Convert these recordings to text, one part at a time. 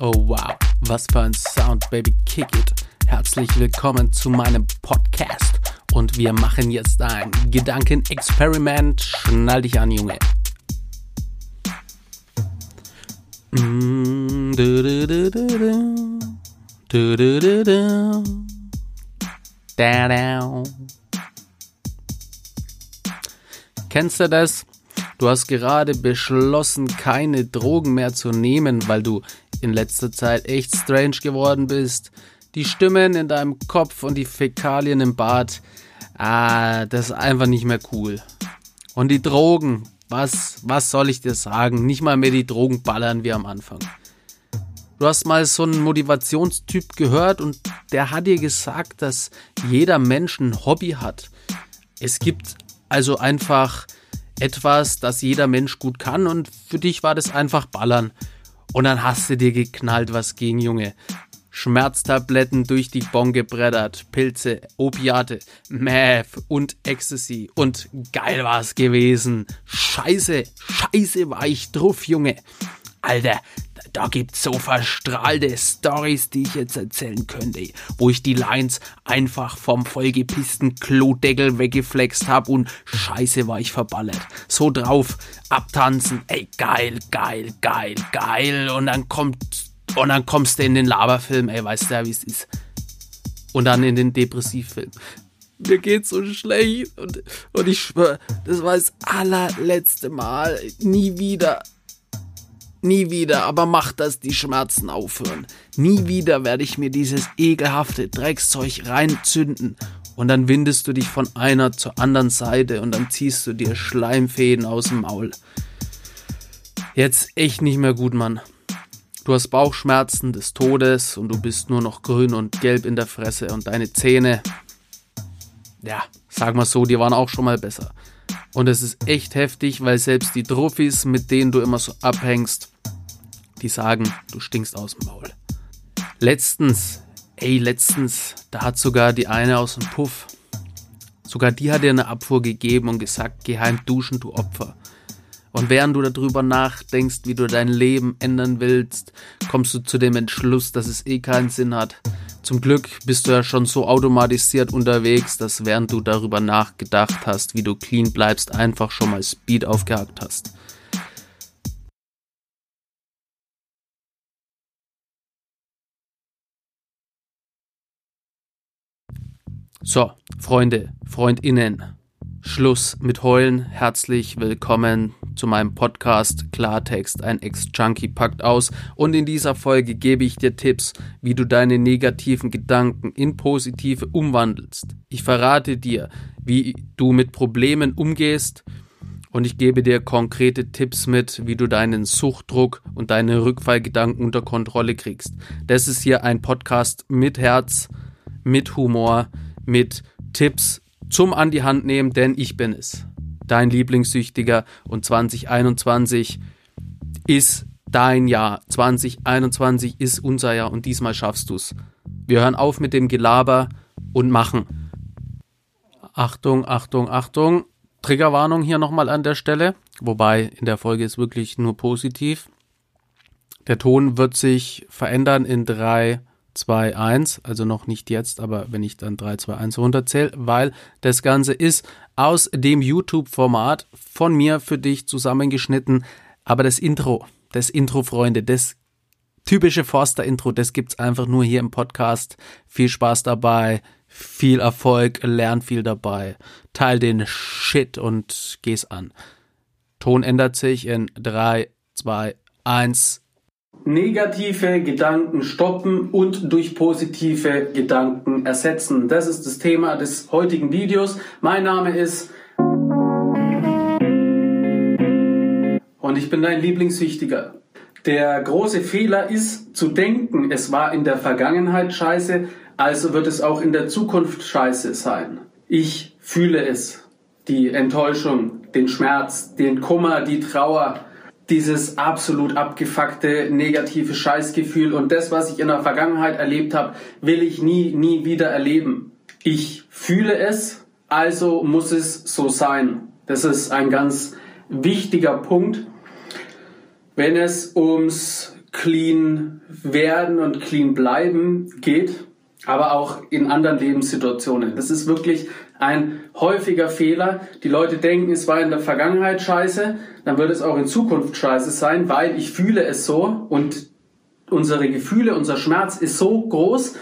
Oh wow, was für ein Sound, Baby, kick it. Herzlich willkommen zu meinem Podcast. Und wir machen jetzt ein Gedankenexperiment. Schnall dich an, Junge. Kennst du das? Du hast gerade beschlossen, keine Drogen mehr zu nehmen, weil du in letzter Zeit echt strange geworden bist. Die Stimmen in deinem Kopf und die Fäkalien im Bad, ah, das ist einfach nicht mehr cool. Und die Drogen, was, was soll ich dir sagen? Nicht mal mehr die Drogen ballern wie am Anfang. Du hast mal so einen Motivationstyp gehört und der hat dir gesagt, dass jeder Mensch ein Hobby hat. Es gibt also einfach etwas, das jeder Mensch gut kann und für dich war das einfach Ballern. Und dann hast du dir geknallt, was ging, Junge. Schmerztabletten durch die Bon gebreddert, Pilze, Opiate, Meth und Ecstasy. Und geil war's gewesen. Scheiße, scheiße war ich drauf, Junge. Alter, da gibt's so verstrahlte Stories, die ich jetzt erzählen könnte, wo ich die Lines einfach vom vollgepissten Klodeckel weggeflext hab und scheiße war ich verballert. So drauf, abtanzen, ey geil, geil, geil, geil und dann kommt und dann kommst du in den Laberfilm, ey, weißt du ja, wie es ist. Und dann in den Depressivfilm. Mir geht's so schlecht und, und ich schwör, das war das allerletzte Mal. Nie wieder. Nie wieder, aber mach, dass die Schmerzen aufhören. Nie wieder werde ich mir dieses ekelhafte Dreckszeug reinzünden. Und dann windest du dich von einer zur anderen Seite und dann ziehst du dir Schleimfäden aus dem Maul. Jetzt echt nicht mehr gut, Mann. Du hast Bauchschmerzen des Todes und du bist nur noch grün und gelb in der Fresse und deine Zähne, ja, sag mal so, die waren auch schon mal besser. Und es ist echt heftig, weil selbst die Trophys, mit denen du immer so abhängst, die sagen, du stinkst aus dem Maul. Letztens, ey, letztens, da hat sogar die eine aus dem Puff, sogar die hat dir eine Abfuhr gegeben und gesagt, geheim duschen, du Opfer. Und während du darüber nachdenkst, wie du dein Leben ändern willst, kommst du zu dem Entschluss, dass es eh keinen Sinn hat. Zum Glück bist du ja schon so automatisiert unterwegs, dass während du darüber nachgedacht hast, wie du clean bleibst, einfach schon mal Speed aufgehakt hast. So, Freunde, Freundinnen, Schluss mit Heulen. Herzlich willkommen zu meinem Podcast Klartext. Ein Ex-Junkie packt aus. Und in dieser Folge gebe ich dir Tipps, wie du deine negativen Gedanken in positive umwandelst. Ich verrate dir, wie du mit Problemen umgehst. Und ich gebe dir konkrete Tipps mit, wie du deinen Suchtdruck und deine Rückfallgedanken unter Kontrolle kriegst. Das ist hier ein Podcast mit Herz, mit Humor, mit Tipps zum an die Hand nehmen, denn ich bin es. Dein Lieblingssüchtiger und 2021 ist dein Jahr. 2021 ist unser Jahr und diesmal schaffst du's. Wir hören auf mit dem Gelaber und machen. Achtung, Achtung, Achtung. Triggerwarnung hier nochmal an der Stelle. Wobei in der Folge ist wirklich nur positiv. Der Ton wird sich verändern in drei 2, 1, also noch nicht jetzt, aber wenn ich dann 3, 2, 1 runterzähle, weil das Ganze ist aus dem YouTube-Format von mir für dich zusammengeschnitten. Aber das Intro, das Intro, Freunde, das typische Forster-Intro, das gibt's einfach nur hier im Podcast. Viel Spaß dabei, viel Erfolg, lern viel dabei. Teil den Shit und geh's an. Ton ändert sich in 3, 2, 1 negative Gedanken stoppen und durch positive Gedanken ersetzen. Das ist das Thema des heutigen Videos. Mein Name ist und ich bin dein Lieblingssüchtiger. Der große Fehler ist zu denken, es war in der Vergangenheit scheiße, also wird es auch in der Zukunft scheiße sein. Ich fühle es. Die Enttäuschung, den Schmerz, den Kummer, die Trauer, dieses absolut abgefuckte negative Scheißgefühl und das, was ich in der Vergangenheit erlebt habe, will ich nie, nie wieder erleben. Ich fühle es, also muss es so sein. Das ist ein ganz wichtiger Punkt, wenn es ums clean werden und clean bleiben geht, aber auch in anderen Lebenssituationen. Das ist wirklich ein häufiger Fehler. Die Leute denken, es war in der Vergangenheit scheiße, dann wird es auch in Zukunft scheiße sein, weil ich fühle es so und unsere Gefühle, unser Schmerz ist so groß,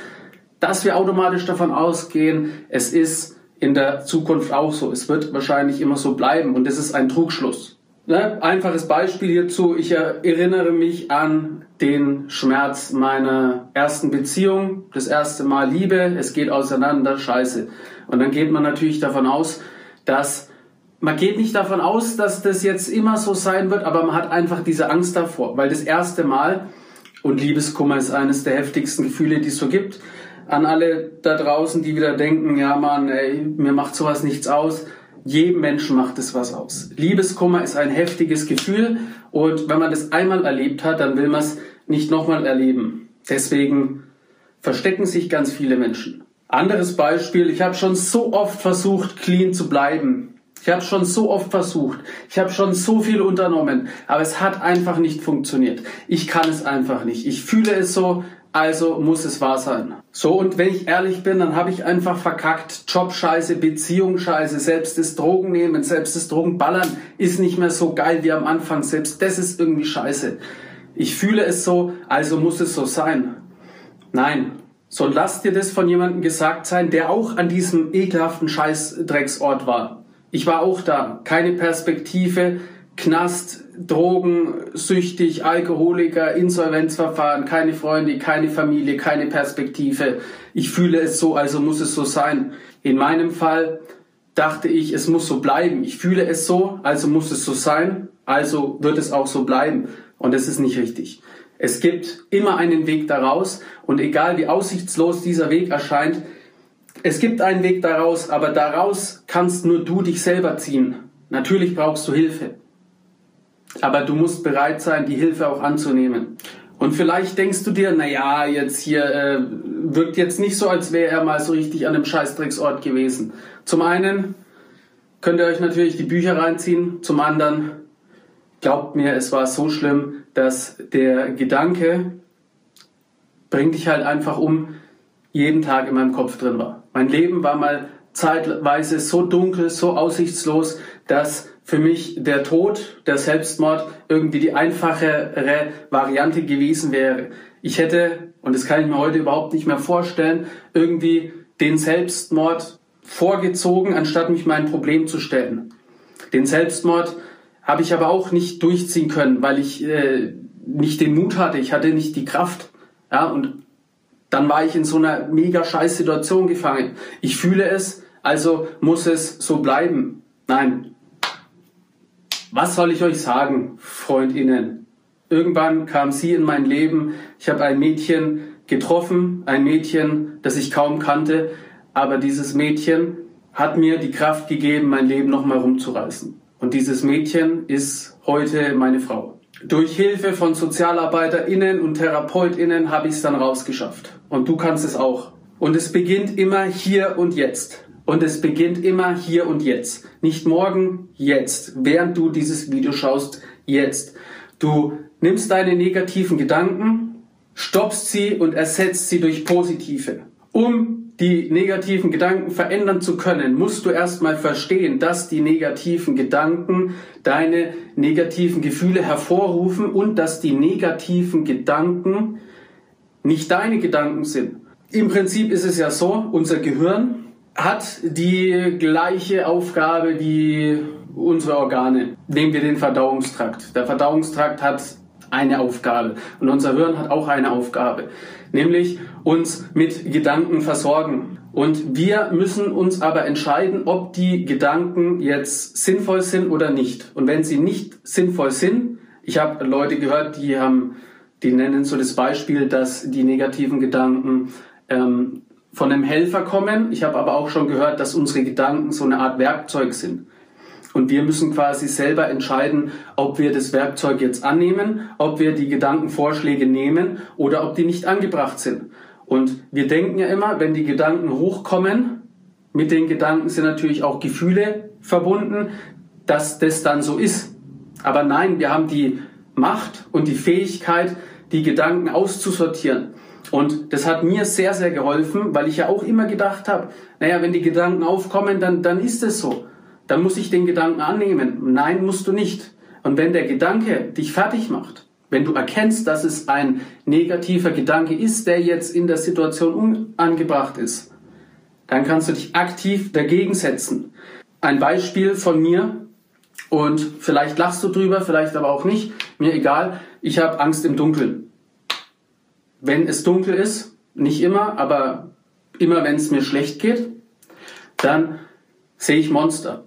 dass wir automatisch davon ausgehen, es ist in der Zukunft auch so. Es wird wahrscheinlich immer so bleiben und das ist ein Trugschluss. Ne? Einfaches Beispiel hierzu. Ich erinnere mich an den Schmerz meiner ersten Beziehung. Das erste Mal Liebe, es geht auseinander, scheiße. Und dann geht man natürlich davon aus, dass man geht nicht davon aus, dass das jetzt immer so sein wird, aber man hat einfach diese Angst davor, weil das erste Mal und Liebeskummer ist eines der heftigsten Gefühle, die es so gibt. An alle da draußen, die wieder denken, ja Mann, ey, mir macht sowas nichts aus jedem Menschen macht es was aus. Liebeskummer ist ein heftiges Gefühl und wenn man das einmal erlebt hat, dann will man es nicht nochmal erleben. Deswegen verstecken sich ganz viele Menschen. Anderes Beispiel, ich habe schon so oft versucht, clean zu bleiben. Ich habe schon so oft versucht. Ich habe schon so viel unternommen, aber es hat einfach nicht funktioniert. Ich kann es einfach nicht. Ich fühle es so, also muss es wahr sein. So, und wenn ich ehrlich bin, dann habe ich einfach verkackt. Jobscheiße, Beziehungsscheiße, selbst das Drogen nehmen, selbst das Drogenballern ist nicht mehr so geil wie am Anfang. Selbst das ist irgendwie scheiße. Ich fühle es so, also muss es so sein. Nein. So lass dir das von jemandem gesagt sein, der auch an diesem ekelhaften Scheißdrecksort war. Ich war auch da. Keine Perspektive, Knast, Drogen, süchtig, Alkoholiker, Insolvenzverfahren, keine Freunde, keine Familie, keine Perspektive. Ich fühle es so, also muss es so sein. In meinem Fall dachte ich, es muss so bleiben. Ich fühle es so, also muss es so sein, also wird es auch so bleiben. Und es ist nicht richtig. Es gibt immer einen Weg daraus und egal wie aussichtslos dieser Weg erscheint, es gibt einen Weg daraus, aber daraus kannst nur du dich selber ziehen. Natürlich brauchst du Hilfe. Aber du musst bereit sein, die Hilfe auch anzunehmen. Und vielleicht denkst du dir, na ja, jetzt hier äh, wirkt jetzt nicht so, als wäre er mal so richtig an einem Scheißdrecksort gewesen. Zum einen könnt ihr euch natürlich die Bücher reinziehen, zum anderen glaubt mir, es war so schlimm, dass der Gedanke bringt dich halt einfach um, jeden Tag in meinem Kopf drin war. Mein Leben war mal zeitweise so dunkel, so aussichtslos, dass für mich der Tod, der Selbstmord irgendwie die einfachere Variante gewesen wäre. Ich hätte, und das kann ich mir heute überhaupt nicht mehr vorstellen, irgendwie den Selbstmord vorgezogen, anstatt mich mein Problem zu stellen. Den Selbstmord habe ich aber auch nicht durchziehen können, weil ich äh, nicht den Mut hatte, ich hatte nicht die Kraft. Ja, und dann war ich in so einer mega scheiß Situation gefangen. Ich fühle es, also muss es so bleiben. Nein, was soll ich euch sagen, Freundinnen? Irgendwann kam sie in mein Leben. Ich habe ein Mädchen getroffen, ein Mädchen, das ich kaum kannte, aber dieses Mädchen hat mir die Kraft gegeben, mein Leben nochmal rumzureißen. Und dieses Mädchen ist heute meine Frau. Durch Hilfe von SozialarbeiterInnen und TherapeutInnen habe ich es dann rausgeschafft. Und du kannst es auch. Und es beginnt immer hier und jetzt. Und es beginnt immer hier und jetzt. Nicht morgen, jetzt. Während du dieses Video schaust, jetzt. Du nimmst deine negativen Gedanken, stoppst sie und ersetzt sie durch positive. Um die negativen Gedanken verändern zu können, musst du erstmal verstehen, dass die negativen Gedanken deine negativen Gefühle hervorrufen und dass die negativen Gedanken nicht deine Gedanken sind. Im Prinzip ist es ja so, unser Gehirn hat die gleiche Aufgabe wie unsere Organe. Nehmen wir den Verdauungstrakt. Der Verdauungstrakt hat eine Aufgabe und unser Hirn hat auch eine Aufgabe, nämlich uns mit Gedanken versorgen. Und wir müssen uns aber entscheiden, ob die Gedanken jetzt sinnvoll sind oder nicht. Und wenn sie nicht sinnvoll sind, ich habe Leute gehört, die haben, die nennen so das Beispiel, dass die negativen Gedanken ähm, von einem Helfer kommen. Ich habe aber auch schon gehört, dass unsere Gedanken so eine Art Werkzeug sind. Und wir müssen quasi selber entscheiden, ob wir das Werkzeug jetzt annehmen, ob wir die Gedankenvorschläge nehmen oder ob die nicht angebracht sind. Und wir denken ja immer, wenn die Gedanken hochkommen, mit den Gedanken sind natürlich auch Gefühle verbunden, dass das dann so ist. Aber nein, wir haben die Macht und die Fähigkeit, die Gedanken auszusortieren. Und das hat mir sehr, sehr geholfen, weil ich ja auch immer gedacht habe, naja, wenn die Gedanken aufkommen, dann, dann ist es so. Dann muss ich den Gedanken annehmen. Nein, musst du nicht. Und wenn der Gedanke dich fertig macht, wenn du erkennst, dass es ein negativer Gedanke ist, der jetzt in der Situation unangebracht ist, dann kannst du dich aktiv dagegen setzen. Ein Beispiel von mir, und vielleicht lachst du drüber, vielleicht aber auch nicht, mir egal, ich habe Angst im Dunkeln. Wenn es dunkel ist, nicht immer, aber immer wenn es mir schlecht geht, dann sehe ich Monster.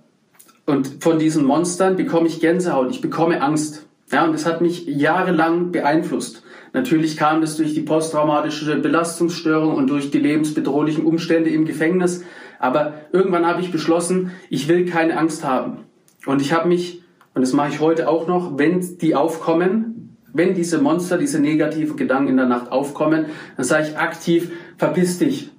Und von diesen Monstern bekomme ich Gänsehaut, ich bekomme Angst. Ja, und das hat mich jahrelang beeinflusst. Natürlich kam das durch die posttraumatische Belastungsstörung und durch die lebensbedrohlichen Umstände im Gefängnis. Aber irgendwann habe ich beschlossen, ich will keine Angst haben. Und ich habe mich, und das mache ich heute auch noch, wenn die aufkommen, wenn diese Monster, diese negativen Gedanken in der Nacht aufkommen, dann sage ich aktiv, verpiss dich.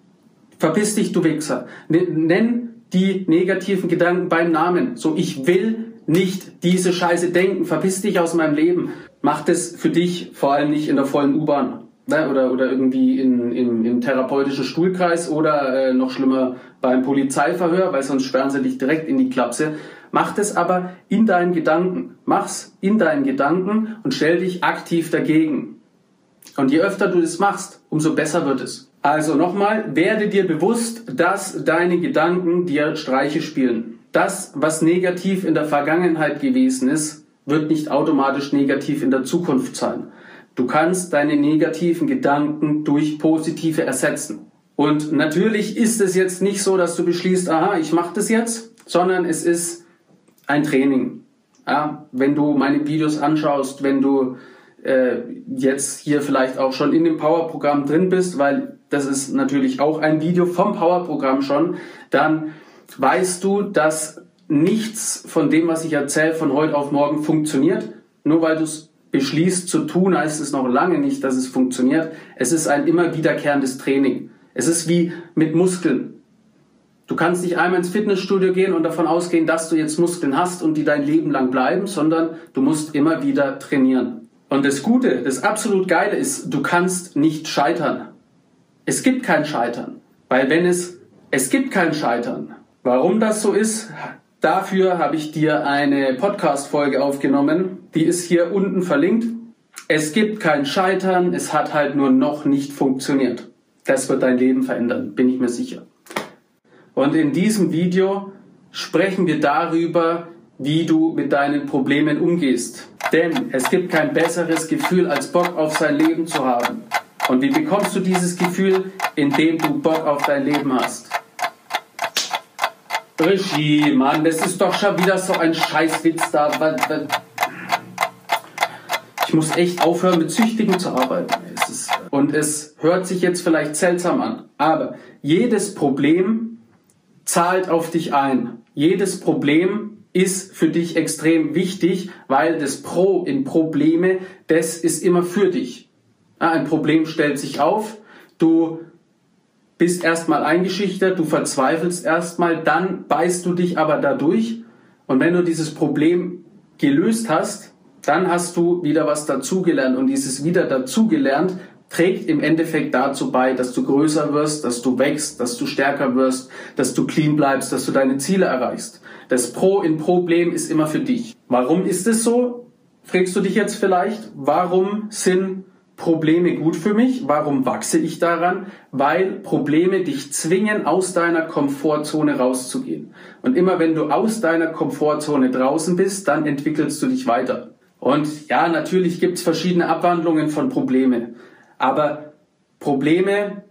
Verpiss dich, du Wichser. Nenn die negativen Gedanken beim Namen. So, ich will nicht diese Scheiße denken. Verpiss dich aus meinem Leben. Mach das für dich, vor allem nicht in der vollen U-Bahn. Ne? Oder, oder irgendwie in, in, im therapeutischen Stuhlkreis oder äh, noch schlimmer beim Polizeiverhör, weil sonst sperren sie dich direkt in die Klapse. Mach das aber in deinen Gedanken. Mach's in deinen Gedanken und stell dich aktiv dagegen. Und je öfter du das machst, umso besser wird es. Also nochmal, werde dir bewusst, dass deine Gedanken dir Streiche spielen. Das, was negativ in der Vergangenheit gewesen ist, wird nicht automatisch negativ in der Zukunft sein. Du kannst deine negativen Gedanken durch positive ersetzen. Und natürlich ist es jetzt nicht so, dass du beschließt, aha, ich mache das jetzt, sondern es ist ein Training. Ja, wenn du meine Videos anschaust, wenn du äh, jetzt hier vielleicht auch schon in dem Power-Programm drin bist, weil das ist natürlich auch ein Video vom Power-Programm schon, dann weißt du, dass nichts von dem, was ich erzähle, von heute auf morgen funktioniert. Nur weil du es beschließt zu tun, heißt es noch lange nicht, dass es funktioniert. Es ist ein immer wiederkehrendes Training. Es ist wie mit Muskeln. Du kannst nicht einmal ins Fitnessstudio gehen und davon ausgehen, dass du jetzt Muskeln hast und die dein Leben lang bleiben, sondern du musst immer wieder trainieren. Und das Gute, das absolut Geile ist, du kannst nicht scheitern. Es gibt kein Scheitern. Weil wenn es, es gibt kein Scheitern. Warum das so ist, dafür habe ich dir eine Podcast-Folge aufgenommen. Die ist hier unten verlinkt. Es gibt kein Scheitern, es hat halt nur noch nicht funktioniert. Das wird dein Leben verändern, bin ich mir sicher. Und in diesem Video sprechen wir darüber, wie du mit deinen Problemen umgehst. Denn es gibt kein besseres Gefühl, als Bock auf sein Leben zu haben. Und wie bekommst du dieses Gefühl? Indem du Bock auf dein Leben hast. Regie, Mann, das ist doch schon wieder so ein Scheißwitz da. Ich muss echt aufhören, mit Züchtigen zu arbeiten. und es hört sich jetzt vielleicht seltsam an, aber jedes Problem zahlt auf dich ein. Jedes Problem ist für dich extrem wichtig, weil das Pro in Probleme, das ist immer für dich. Ein Problem stellt sich auf, du bist erstmal eingeschüchtert, du verzweifelst erstmal, dann beißt du dich aber dadurch und wenn du dieses Problem gelöst hast, dann hast du wieder was dazugelernt und dieses wieder dazugelernt trägt im Endeffekt dazu bei, dass du größer wirst, dass du wächst, dass du stärker wirst, dass du clean bleibst, dass du deine Ziele erreichst. Das Pro in Problem ist immer für dich. Warum ist es so? Fragst du dich jetzt vielleicht, warum sind Probleme gut für mich? Warum wachse ich daran? Weil Probleme dich zwingen, aus deiner Komfortzone rauszugehen. Und immer wenn du aus deiner Komfortzone draußen bist, dann entwickelst du dich weiter. Und ja, natürlich gibt es verschiedene Abwandlungen von Probleme. Aber Probleme,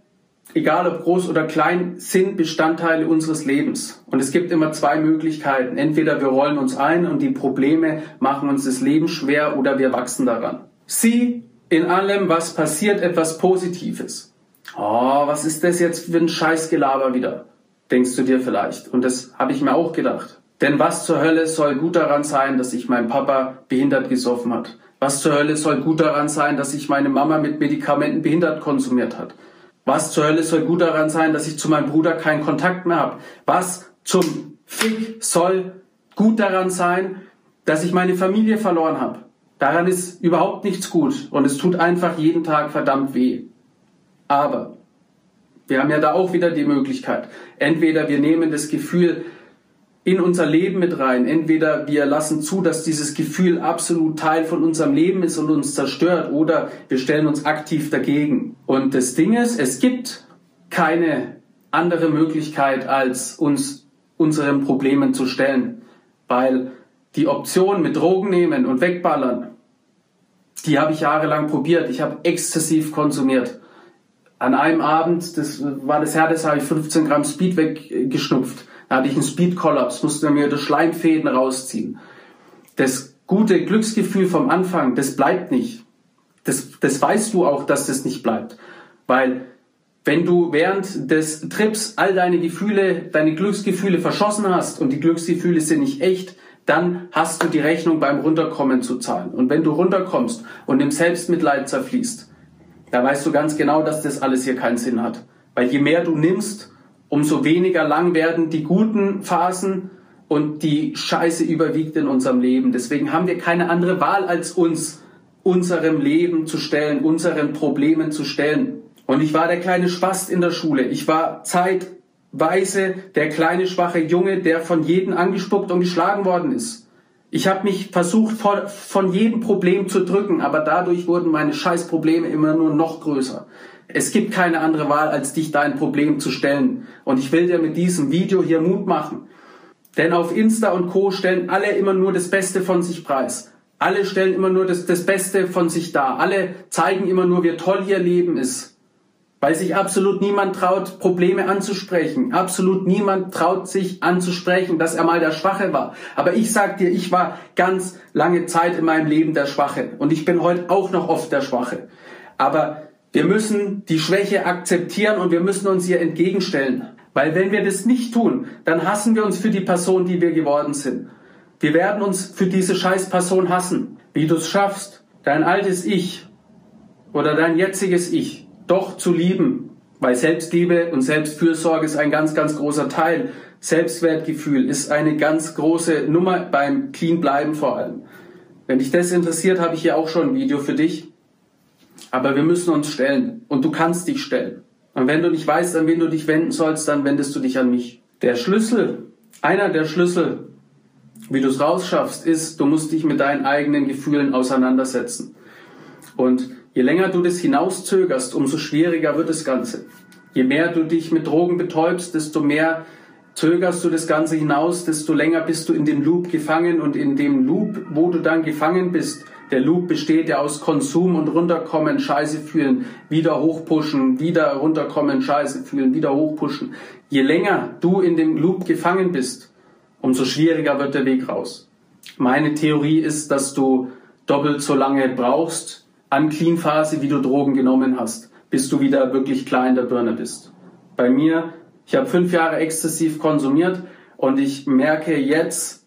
egal ob groß oder klein, sind Bestandteile unseres Lebens. Und es gibt immer zwei Möglichkeiten. Entweder wir rollen uns ein und die Probleme machen uns das Leben schwer oder wir wachsen daran. Sieh in allem, was passiert, etwas Positives. Oh, was ist das jetzt für ein Scheißgelaber wieder? Denkst du dir vielleicht. Und das habe ich mir auch gedacht. Denn was zur Hölle soll gut daran sein, dass sich mein Papa behindert gesoffen hat? Was zur Hölle soll gut daran sein, dass sich meine Mama mit Medikamenten behindert konsumiert hat? Was zur Hölle soll gut daran sein, dass ich zu meinem Bruder keinen Kontakt mehr habe? Was zum Fick soll gut daran sein, dass ich meine Familie verloren habe? Daran ist überhaupt nichts gut und es tut einfach jeden Tag verdammt weh. Aber wir haben ja da auch wieder die Möglichkeit. Entweder wir nehmen das Gefühl in unser Leben mit rein. Entweder wir lassen zu, dass dieses Gefühl absolut Teil von unserem Leben ist und uns zerstört, oder wir stellen uns aktiv dagegen. Und das Ding ist, es gibt keine andere Möglichkeit, als uns unseren Problemen zu stellen. Weil die Option mit Drogen nehmen und wegballern, die habe ich jahrelang probiert. Ich habe exzessiv konsumiert. An einem Abend, das war das härteste, habe ich 15 Gramm Speed weggeschnupft. Da hatte ich einen Speed-Kollaps, musste mir das Schleimfäden rausziehen. Das gute Glücksgefühl vom Anfang, das bleibt nicht. Das, das weißt du auch, dass das nicht bleibt. Weil wenn du während des Trips all deine Gefühle, deine Glücksgefühle verschossen hast und die Glücksgefühle sind nicht echt, dann hast du die Rechnung beim Runterkommen zu zahlen. Und wenn du runterkommst und im Selbstmitleid zerfließt, da weißt du ganz genau, dass das alles hier keinen Sinn hat. Weil je mehr du nimmst, umso weniger lang werden die guten Phasen und die Scheiße überwiegt in unserem Leben. Deswegen haben wir keine andere Wahl, als uns unserem Leben zu stellen, unseren Problemen zu stellen. Und ich war der kleine Spast in der Schule. Ich war zeitweise der kleine schwache Junge, der von jedem angespuckt und geschlagen worden ist. Ich habe mich versucht, von jedem Problem zu drücken, aber dadurch wurden meine Scheißprobleme immer nur noch größer. Es gibt keine andere Wahl, als dich dein Problem zu stellen. Und ich will dir mit diesem Video hier Mut machen. Denn auf Insta und Co. stellen alle immer nur das Beste von sich preis. Alle stellen immer nur das, das Beste von sich dar. Alle zeigen immer nur, wie toll ihr Leben ist. Weil sich absolut niemand traut, Probleme anzusprechen. Absolut niemand traut sich anzusprechen, dass er mal der Schwache war. Aber ich sag dir, ich war ganz lange Zeit in meinem Leben der Schwache. Und ich bin heute auch noch oft der Schwache. Aber wir müssen die Schwäche akzeptieren und wir müssen uns ihr entgegenstellen. Weil wenn wir das nicht tun, dann hassen wir uns für die Person, die wir geworden sind. Wir werden uns für diese scheiß Person hassen. Wie du es schaffst, dein altes Ich oder dein jetziges Ich doch zu lieben, weil Selbstliebe und Selbstfürsorge ist ein ganz, ganz großer Teil. Selbstwertgefühl ist eine ganz große Nummer beim Clean bleiben vor allem. Wenn dich das interessiert, habe ich hier auch schon ein Video für dich. Aber wir müssen uns stellen und du kannst dich stellen. Und wenn du nicht weißt, an wen du dich wenden sollst, dann wendest du dich an mich. Der Schlüssel, einer der Schlüssel, wie du es rausschaffst, ist, du musst dich mit deinen eigenen Gefühlen auseinandersetzen. Und Je länger du das hinauszögerst, umso schwieriger wird das Ganze. Je mehr du dich mit Drogen betäubst, desto mehr zögerst du das Ganze hinaus, desto länger bist du in dem Loop gefangen und in dem Loop, wo du dann gefangen bist, der Loop besteht ja aus Konsum und runterkommen, Scheiße fühlen, wieder hochpushen, wieder runterkommen, Scheiße fühlen, wieder hochpushen. Je länger du in dem Loop gefangen bist, umso schwieriger wird der Weg raus. Meine Theorie ist, dass du doppelt so lange brauchst, an Clean-Phase, wie du Drogen genommen hast, bis du wieder wirklich klar in der Birne bist. Bei mir, ich habe fünf Jahre exzessiv konsumiert und ich merke jetzt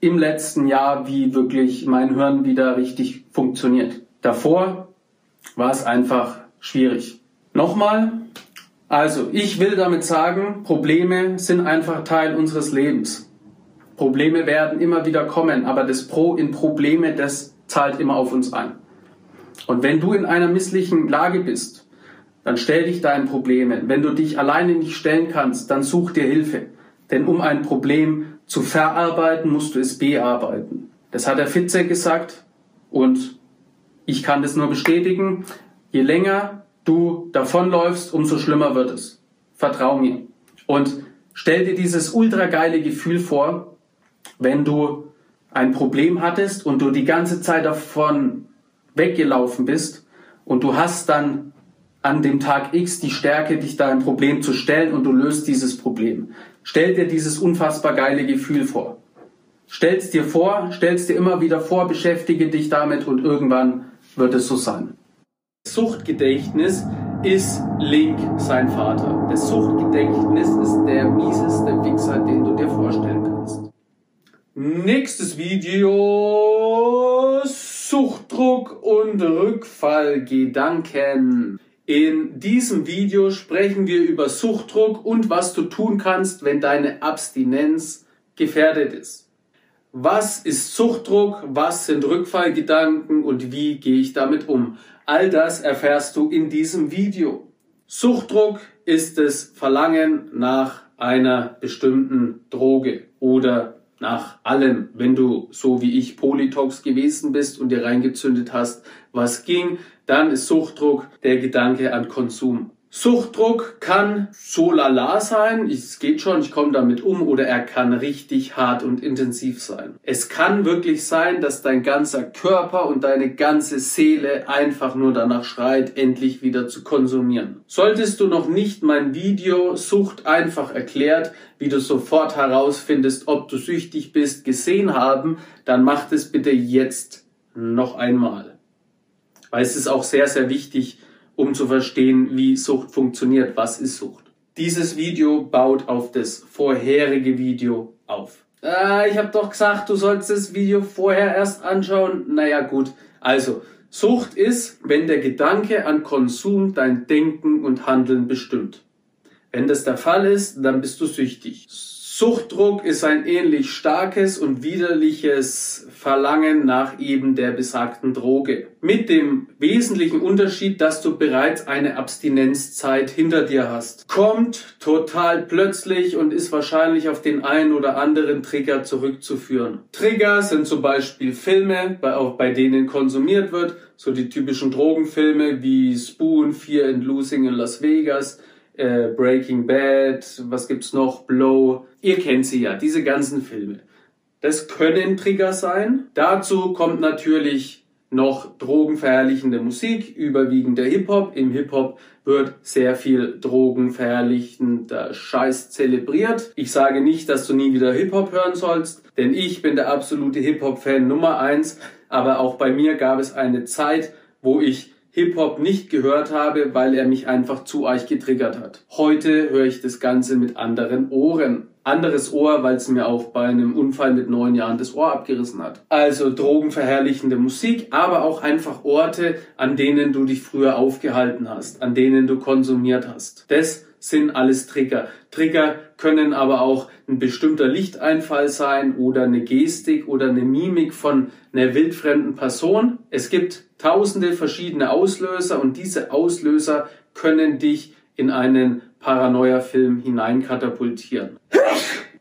im letzten Jahr, wie wirklich mein Hirn wieder richtig funktioniert. Davor war es einfach schwierig. Nochmal, also ich will damit sagen, Probleme sind einfach Teil unseres Lebens. Probleme werden immer wieder kommen, aber das Pro in Probleme, das zahlt immer auf uns ein. Und wenn du in einer misslichen Lage bist, dann stell dich deinen Problemen. Wenn du dich alleine nicht stellen kannst, dann such dir Hilfe. Denn um ein Problem zu verarbeiten, musst du es bearbeiten. Das hat der Fitzek gesagt und ich kann das nur bestätigen. Je länger du davonläufst, umso schlimmer wird es. Vertrau mir. Und stell dir dieses ultra geile Gefühl vor, wenn du ein Problem hattest und du die ganze Zeit davon weggelaufen bist und du hast dann an dem Tag X die Stärke, dich da ein Problem zu stellen und du löst dieses Problem. Stell dir dieses unfassbar geile Gefühl vor. Stell's dir vor, stell's dir immer wieder vor, beschäftige dich damit und irgendwann wird es so sein. Suchtgedächtnis ist Link sein Vater. Das Suchtgedächtnis ist der mieseste Wichser, den du dir vorstellen kannst. Nächstes Video Suchtdruck und Rückfallgedanken. In diesem Video sprechen wir über Suchtdruck und was du tun kannst, wenn deine Abstinenz gefährdet ist. Was ist Suchtdruck? Was sind Rückfallgedanken und wie gehe ich damit um? All das erfährst du in diesem Video. Suchtdruck ist das Verlangen nach einer bestimmten Droge oder nach allem, wenn du so wie ich Polytox gewesen bist und dir reingezündet hast, was ging, dann ist Suchtdruck der Gedanke an Konsum. Suchtdruck kann so lala sein, es geht schon, ich komme damit um, oder er kann richtig hart und intensiv sein. Es kann wirklich sein, dass dein ganzer Körper und deine ganze Seele einfach nur danach schreit, endlich wieder zu konsumieren. Solltest du noch nicht mein Video Sucht einfach erklärt, wie du sofort herausfindest, ob du süchtig bist, gesehen haben, dann mach das bitte jetzt noch einmal. Weil es ist auch sehr, sehr wichtig, um zu verstehen, wie Sucht funktioniert. Was ist Sucht? Dieses Video baut auf das vorherige Video auf. Ah, ich habe doch gesagt, du sollst das Video vorher erst anschauen. Naja gut, also Sucht ist, wenn der Gedanke an Konsum dein Denken und Handeln bestimmt. Wenn das der Fall ist, dann bist du süchtig. Suchtdruck ist ein ähnlich starkes und widerliches Verlangen nach eben der besagten Droge. Mit dem wesentlichen Unterschied, dass du bereits eine Abstinenzzeit hinter dir hast. Kommt total plötzlich und ist wahrscheinlich auf den einen oder anderen Trigger zurückzuführen. Trigger sind zum Beispiel Filme, auch bei denen konsumiert wird, so die typischen Drogenfilme wie Spoon, Fear and Losing in Las Vegas, äh, Breaking Bad, was gibt's noch, Blow. Ihr kennt sie ja, diese ganzen Filme. Das können Trigger sein. Dazu kommt natürlich noch drogenverherrlichende Musik, überwiegend der Hip-Hop. Im Hip-Hop wird sehr viel drogenverherrlichender Scheiß zelebriert. Ich sage nicht, dass du nie wieder Hip-Hop hören sollst, denn ich bin der absolute Hip-Hop-Fan Nummer eins. Aber auch bei mir gab es eine Zeit, wo ich Hip-Hop nicht gehört habe, weil er mich einfach zu arg getriggert hat. Heute höre ich das Ganze mit anderen Ohren. Anderes Ohr, weil es mir auch bei einem Unfall mit neun Jahren das Ohr abgerissen hat. Also drogenverherrlichende Musik, aber auch einfach Orte, an denen du dich früher aufgehalten hast, an denen du konsumiert hast. Das sind alles Trigger. Trigger können aber auch ein bestimmter Lichteinfall sein oder eine Gestik oder eine Mimik von einer wildfremden Person. Es gibt tausende verschiedene Auslöser und diese Auslöser können dich in einen Paranoia-Film hineinkatapultieren.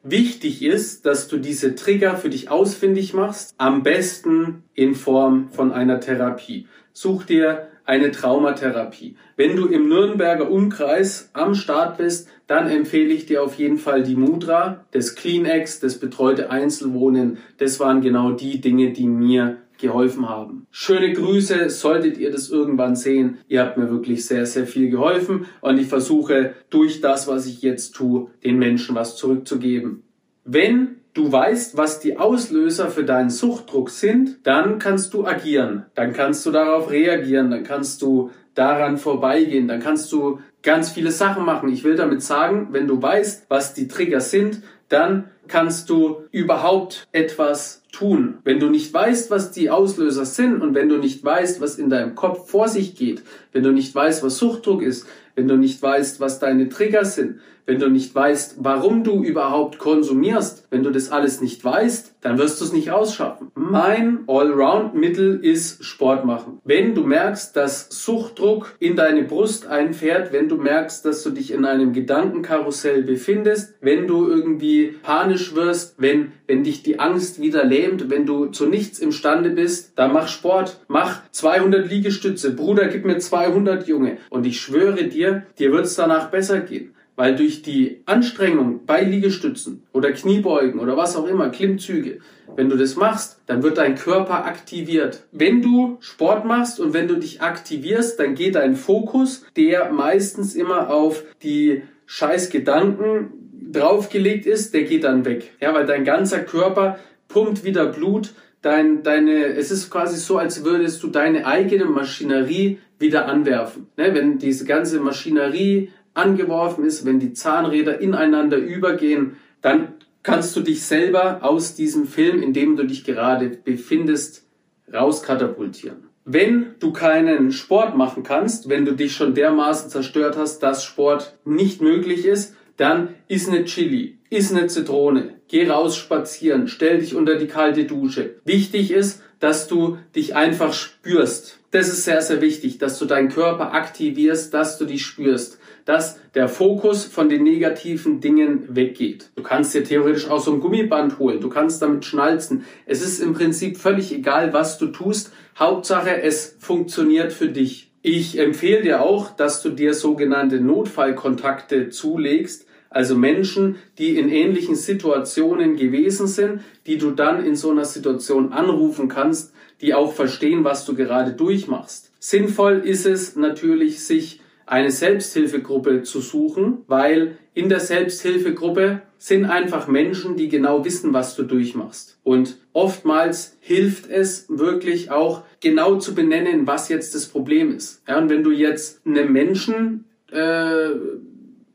Wichtig ist, dass du diese Trigger für dich ausfindig machst, am besten in Form von einer Therapie. Such dir eine Traumatherapie. Wenn du im Nürnberger Umkreis am Start bist, dann empfehle ich dir auf jeden Fall die Mudra, das Kleenex, das betreute Einzelwohnen. Das waren genau die Dinge, die mir geholfen haben. Schöne Grüße, solltet ihr das irgendwann sehen. Ihr habt mir wirklich sehr, sehr viel geholfen und ich versuche durch das, was ich jetzt tue, den Menschen was zurückzugeben. Wenn du weißt, was die Auslöser für deinen Suchtdruck sind, dann kannst du agieren, dann kannst du darauf reagieren, dann kannst du daran vorbeigehen, dann kannst du ganz viele Sachen machen. Ich will damit sagen, wenn du weißt, was die Trigger sind, dann kannst du überhaupt etwas tun. Wenn du nicht weißt, was die Auslöser sind und wenn du nicht weißt, was in deinem Kopf vor sich geht, wenn du nicht weißt, was Suchtdruck ist, wenn du nicht weißt, was deine Trigger sind, wenn du nicht weißt, warum du überhaupt konsumierst, wenn du das alles nicht weißt, dann wirst du es nicht ausschaffen. Mein Allround-Mittel ist Sport machen. Wenn du merkst, dass Suchtdruck in deine Brust einfährt, wenn du merkst, dass du dich in einem Gedankenkarussell befindest, wenn du irgendwie panisch wirst, wenn, wenn dich die Angst wieder lähmt, wenn du zu nichts imstande bist, dann mach Sport. Mach 200 Liegestütze. Bruder, gib mir 200, Junge. Und ich schwöre dir, dir wird es danach besser gehen. Weil durch die Anstrengung bei Liegestützen oder Kniebeugen oder was auch immer, Klimmzüge, wenn du das machst, dann wird dein Körper aktiviert. Wenn du Sport machst und wenn du dich aktivierst, dann geht dein Fokus, der meistens immer auf die scheiß Gedanken draufgelegt ist, der geht dann weg. Ja, weil dein ganzer Körper pumpt wieder Blut, dein, deine, es ist quasi so, als würdest du deine eigene Maschinerie wieder anwerfen. Ne? Wenn diese ganze Maschinerie angeworfen ist, wenn die Zahnräder ineinander übergehen, dann kannst du dich selber aus diesem Film, in dem du dich gerade befindest, rauskatapultieren. Wenn du keinen Sport machen kannst, wenn du dich schon dermaßen zerstört hast, dass Sport nicht möglich ist, dann iss eine Chili, iss eine Zitrone, geh raus spazieren, stell dich unter die kalte Dusche. Wichtig ist, dass du dich einfach spürst. Das ist sehr, sehr wichtig, dass du deinen Körper aktivierst, dass du dich spürst, dass der Fokus von den negativen Dingen weggeht. Du kannst dir theoretisch auch so ein Gummiband holen, du kannst damit schnalzen. Es ist im Prinzip völlig egal, was du tust. Hauptsache, es funktioniert für dich. Ich empfehle dir auch, dass du dir sogenannte Notfallkontakte zulegst, also Menschen, die in ähnlichen Situationen gewesen sind, die du dann in so einer Situation anrufen kannst, die auch verstehen, was du gerade durchmachst. Sinnvoll ist es natürlich, sich eine Selbsthilfegruppe zu suchen, weil in der Selbsthilfegruppe sind einfach Menschen, die genau wissen, was du durchmachst. Und oftmals hilft es wirklich auch genau zu benennen, was jetzt das Problem ist. Ja, und wenn du jetzt einem Menschen äh,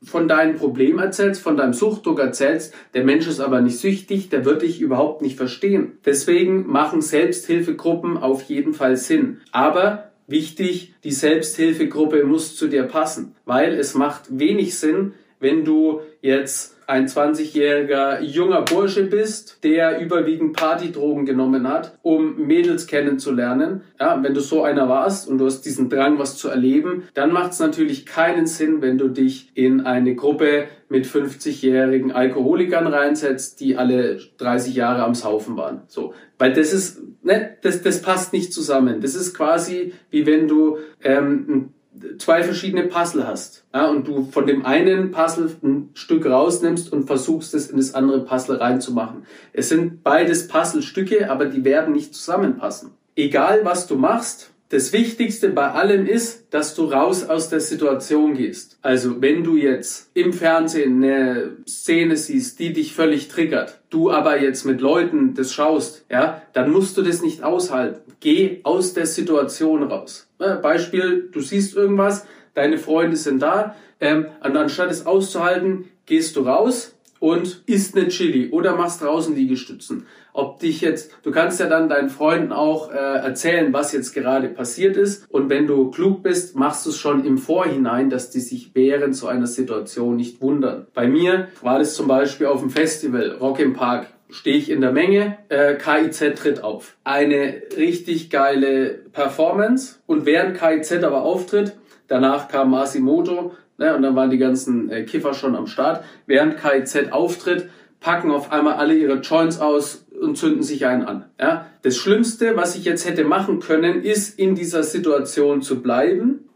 von deinem Problem erzählst, von deinem Suchtdruck erzählst, der Mensch ist aber nicht süchtig, der wird dich überhaupt nicht verstehen. Deswegen machen Selbsthilfegruppen auf jeden Fall Sinn. Aber wichtig, die Selbsthilfegruppe muss zu dir passen, weil es macht wenig Sinn, wenn du jetzt ein 20-jähriger junger Bursche bist, der überwiegend Partydrogen genommen hat, um Mädels kennenzulernen. Ja, wenn du so einer warst und du hast diesen Drang, was zu erleben, dann macht es natürlich keinen Sinn, wenn du dich in eine Gruppe mit 50-jährigen Alkoholikern reinsetzt, die alle 30 Jahre am Saufen waren. So, weil das ist, ne, das, das passt nicht zusammen. Das ist quasi wie wenn du ähm, zwei verschiedene Puzzle hast ja, und du von dem einen Puzzle ein Stück rausnimmst und versuchst es in das andere Puzzle reinzumachen. Es sind beides Puzzlestücke, aber die werden nicht zusammenpassen. Egal was du machst, das Wichtigste bei allem ist, dass du raus aus der Situation gehst. Also wenn du jetzt im Fernsehen eine Szene siehst, die dich völlig triggert, du aber jetzt mit Leuten das schaust, ja, dann musst du das nicht aushalten. Geh aus der Situation raus. Beispiel, du siehst irgendwas, deine Freunde sind da, ähm, und anstatt es auszuhalten, gehst du raus und isst eine Chili oder machst draußen Liegestützen. Ob dich jetzt, du kannst ja dann deinen Freunden auch äh, erzählen, was jetzt gerade passiert ist. Und wenn du klug bist, machst du es schon im Vorhinein, dass die sich während so einer Situation nicht wundern. Bei mir war das zum Beispiel auf dem Festival Rock im Park stehe ich in der Menge, äh, KIZ tritt auf. Eine richtig geile Performance und während KIZ aber auftritt, danach kam Masimoto ne, und dann waren die ganzen äh, Kiffer schon am Start, während KIZ auftritt, packen auf einmal alle ihre Joints aus und zünden sich einen an. Ja? Das Schlimmste, was ich jetzt hätte machen können, ist in dieser Situation zu bleiben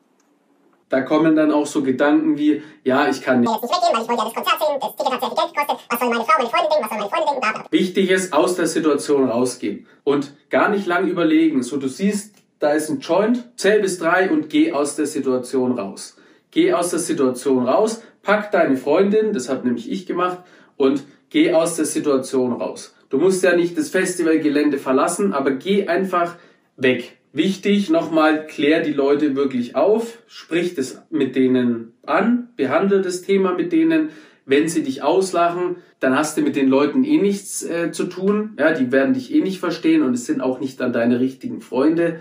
da kommen dann auch so Gedanken wie, ja, ich kann nicht. Jetzt nicht weggehen, weil ich wollte ja das Konzert sehen, das Ticket hat sehr viel Geld gekostet, was soll meine Frau, meine Freundin denken, was soll meine Freundin denken, bla, bla. Wichtig ist, aus der Situation rausgehen und gar nicht lang überlegen. So, du siehst, da ist ein Joint, zähl bis drei und geh aus der Situation raus. Geh aus der Situation raus, pack deine Freundin, das habe nämlich ich gemacht, und geh aus der Situation raus. Du musst ja nicht das Festivalgelände verlassen, aber geh einfach weg. Wichtig, nochmal, klär die Leute wirklich auf, sprich das mit denen an, behandle das Thema mit denen. Wenn sie dich auslachen, dann hast du mit den Leuten eh nichts äh, zu tun. Ja, die werden dich eh nicht verstehen und es sind auch nicht dann deine richtigen Freunde.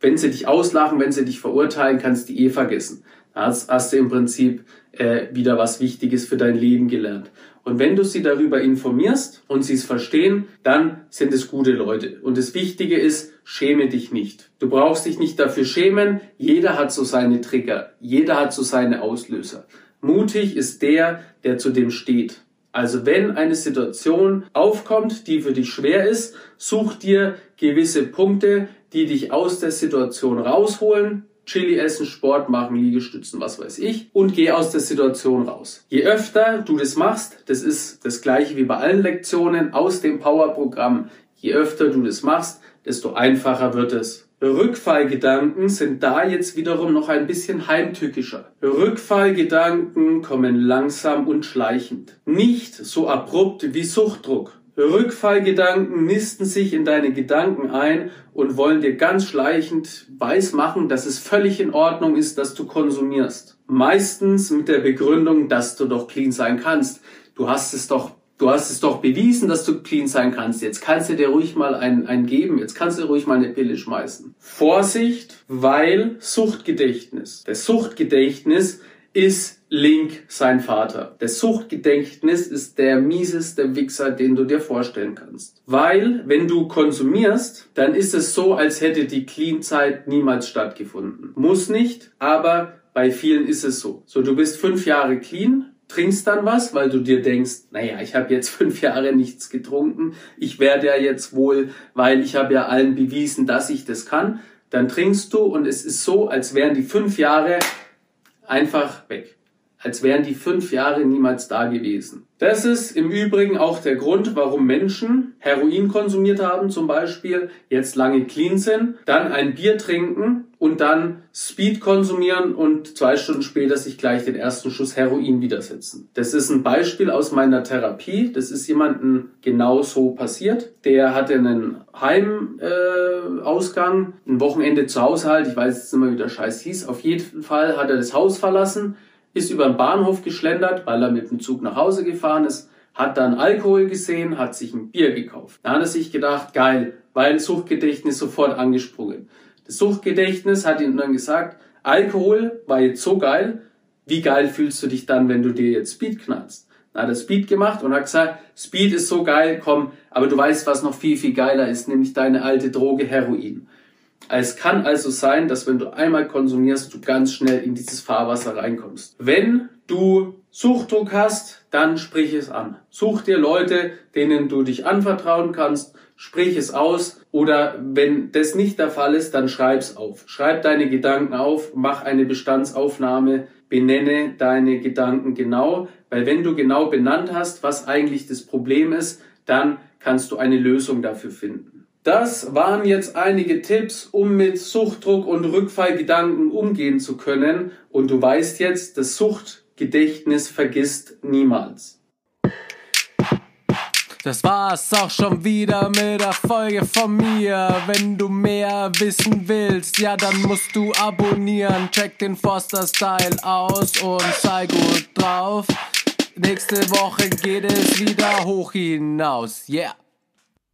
Wenn sie dich auslachen, wenn sie dich verurteilen, kannst du die eh vergessen. Hast, hast du im Prinzip äh, wieder was Wichtiges für dein Leben gelernt. Und wenn du sie darüber informierst und sie es verstehen, dann sind es gute Leute. Und das Wichtige ist, schäme dich nicht. Du brauchst dich nicht dafür schämen. Jeder hat so seine Trigger. Jeder hat so seine Auslöser. Mutig ist der, der zu dem steht. Also wenn eine Situation aufkommt, die für dich schwer ist, such dir gewisse Punkte, die dich aus der Situation rausholen, Chili essen, Sport machen, Liegestützen, was weiß ich und geh aus der Situation raus. Je öfter du das machst, das ist das gleiche wie bei allen Lektionen aus dem Power-Programm, je öfter du das machst, desto einfacher wird es. Rückfallgedanken sind da jetzt wiederum noch ein bisschen heimtückischer. Rückfallgedanken kommen langsam und schleichend. Nicht so abrupt wie Suchtdruck. Rückfallgedanken nisten sich in deine Gedanken ein und wollen dir ganz schleichend weismachen, dass es völlig in Ordnung ist, dass du konsumierst. Meistens mit der Begründung, dass du doch clean sein kannst. Du hast es doch, du hast es doch bewiesen, dass du clean sein kannst. Jetzt kannst du dir ruhig mal einen, einen geben. Jetzt kannst du ruhig mal eine Pille schmeißen. Vorsicht, weil Suchtgedächtnis. Das Suchtgedächtnis ist Link sein Vater. Das Suchtgedächtnis ist der mieseste Wichser, den du dir vorstellen kannst. Weil, wenn du konsumierst, dann ist es so, als hätte die Clean-Zeit niemals stattgefunden. Muss nicht, aber bei vielen ist es so. So, du bist fünf Jahre clean, trinkst dann was, weil du dir denkst, naja, ich habe jetzt fünf Jahre nichts getrunken, ich werde ja jetzt wohl, weil ich habe ja allen bewiesen, dass ich das kann. Dann trinkst du und es ist so, als wären die fünf Jahre einfach weg als wären die fünf Jahre niemals da gewesen. Das ist im Übrigen auch der Grund, warum Menschen Heroin konsumiert haben zum Beispiel, jetzt lange clean sind, dann ein Bier trinken und dann Speed konsumieren und zwei Stunden später sich gleich den ersten Schuss Heroin widersetzen. Das ist ein Beispiel aus meiner Therapie. Das ist jemandem genau so passiert. Der hatte einen Heimausgang, äh, ein Wochenende zu Hause halt. Ich weiß jetzt nicht mehr, wie der Scheiß hieß. Auf jeden Fall hat er das Haus verlassen ist über den Bahnhof geschlendert, weil er mit dem Zug nach Hause gefahren ist, hat dann Alkohol gesehen, hat sich ein Bier gekauft. Da hat er sich gedacht, geil, weil Suchtgedächtnis sofort angesprungen. Das Suchtgedächtnis hat ihm dann gesagt, Alkohol war jetzt so geil, wie geil fühlst du dich dann, wenn du dir jetzt Speed knallst? Dann hat er Speed gemacht und hat gesagt, Speed ist so geil, komm, aber du weißt, was noch viel, viel geiler ist, nämlich deine alte Droge Heroin. Es kann also sein, dass wenn du einmal konsumierst, du ganz schnell in dieses Fahrwasser reinkommst. Wenn du Suchtdruck hast, dann sprich es an. Such dir Leute, denen du dich anvertrauen kannst, sprich es aus oder wenn das nicht der Fall ist, dann schreib's auf. Schreib deine Gedanken auf, mach eine Bestandsaufnahme, benenne deine Gedanken genau, weil wenn du genau benannt hast, was eigentlich das Problem ist, dann kannst du eine Lösung dafür finden. Das waren jetzt einige Tipps, um mit Suchtdruck und Rückfallgedanken umgehen zu können. Und du weißt jetzt, das Suchtgedächtnis vergisst niemals. Das war's auch schon wieder mit der Folge von mir. Wenn du mehr wissen willst, ja, dann musst du abonnieren. Check den Forster Style aus und sei gut drauf. Nächste Woche geht es wieder hoch hinaus. Yeah.